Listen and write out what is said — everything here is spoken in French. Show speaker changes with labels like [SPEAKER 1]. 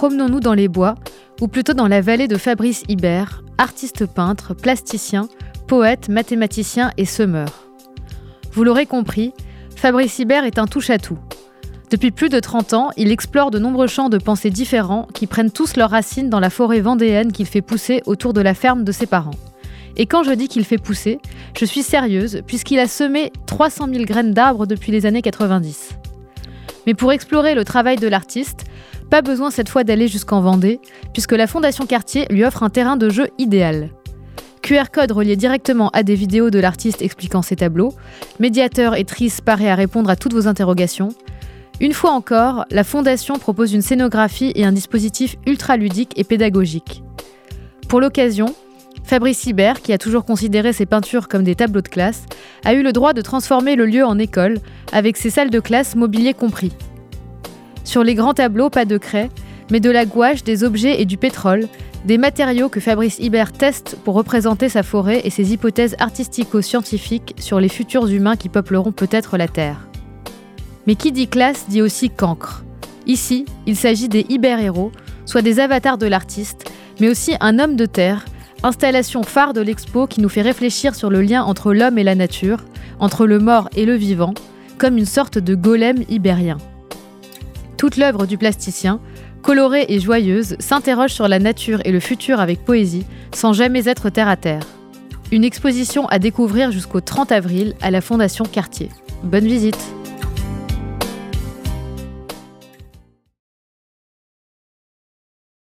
[SPEAKER 1] promenons-nous dans les bois, ou plutôt dans la vallée de Fabrice Hibert, artiste peintre, plasticien, poète, mathématicien et semeur. Vous l'aurez compris, Fabrice Hibert est un touche-à-tout. Depuis plus de 30 ans, il explore de nombreux champs de pensée différents qui prennent tous leurs racines dans la forêt vendéenne qu'il fait pousser autour de la ferme de ses parents. Et quand je dis qu'il fait pousser, je suis sérieuse puisqu'il a semé 300 000 graines d'arbres depuis les années 90. Mais pour explorer le travail de l'artiste, pas besoin cette fois d'aller jusqu'en Vendée, puisque la Fondation Cartier lui offre un terrain de jeu idéal. QR code relié directement à des vidéos de l'artiste expliquant ses tableaux, médiateur et Trice paraît à répondre à toutes vos interrogations, une fois encore, la Fondation propose une scénographie et un dispositif ultra ludique et pédagogique. Pour l'occasion, Fabrice Hibert, qui a toujours considéré ses peintures comme des tableaux de classe, a eu le droit de transformer le lieu en école, avec ses salles de classe mobilier compris. Sur les grands tableaux, pas de craie, mais de la gouache, des objets et du pétrole, des matériaux que Fabrice Hibert teste pour représenter sa forêt et ses hypothèses artistico-scientifiques sur les futurs humains qui peupleront peut-être la Terre. Mais qui dit classe dit aussi cancre. Ici, il s'agit des hyper-héros, soit des avatars de l'artiste, mais aussi un homme de terre, installation phare de l'expo qui nous fait réfléchir sur le lien entre l'homme et la nature, entre le mort et le vivant, comme une sorte de golem ibérien. Toute l'œuvre du plasticien, colorée et joyeuse, s'interroge sur la nature et le futur avec poésie, sans jamais être terre à terre. Une exposition à découvrir jusqu'au 30 avril à la Fondation Cartier. Bonne visite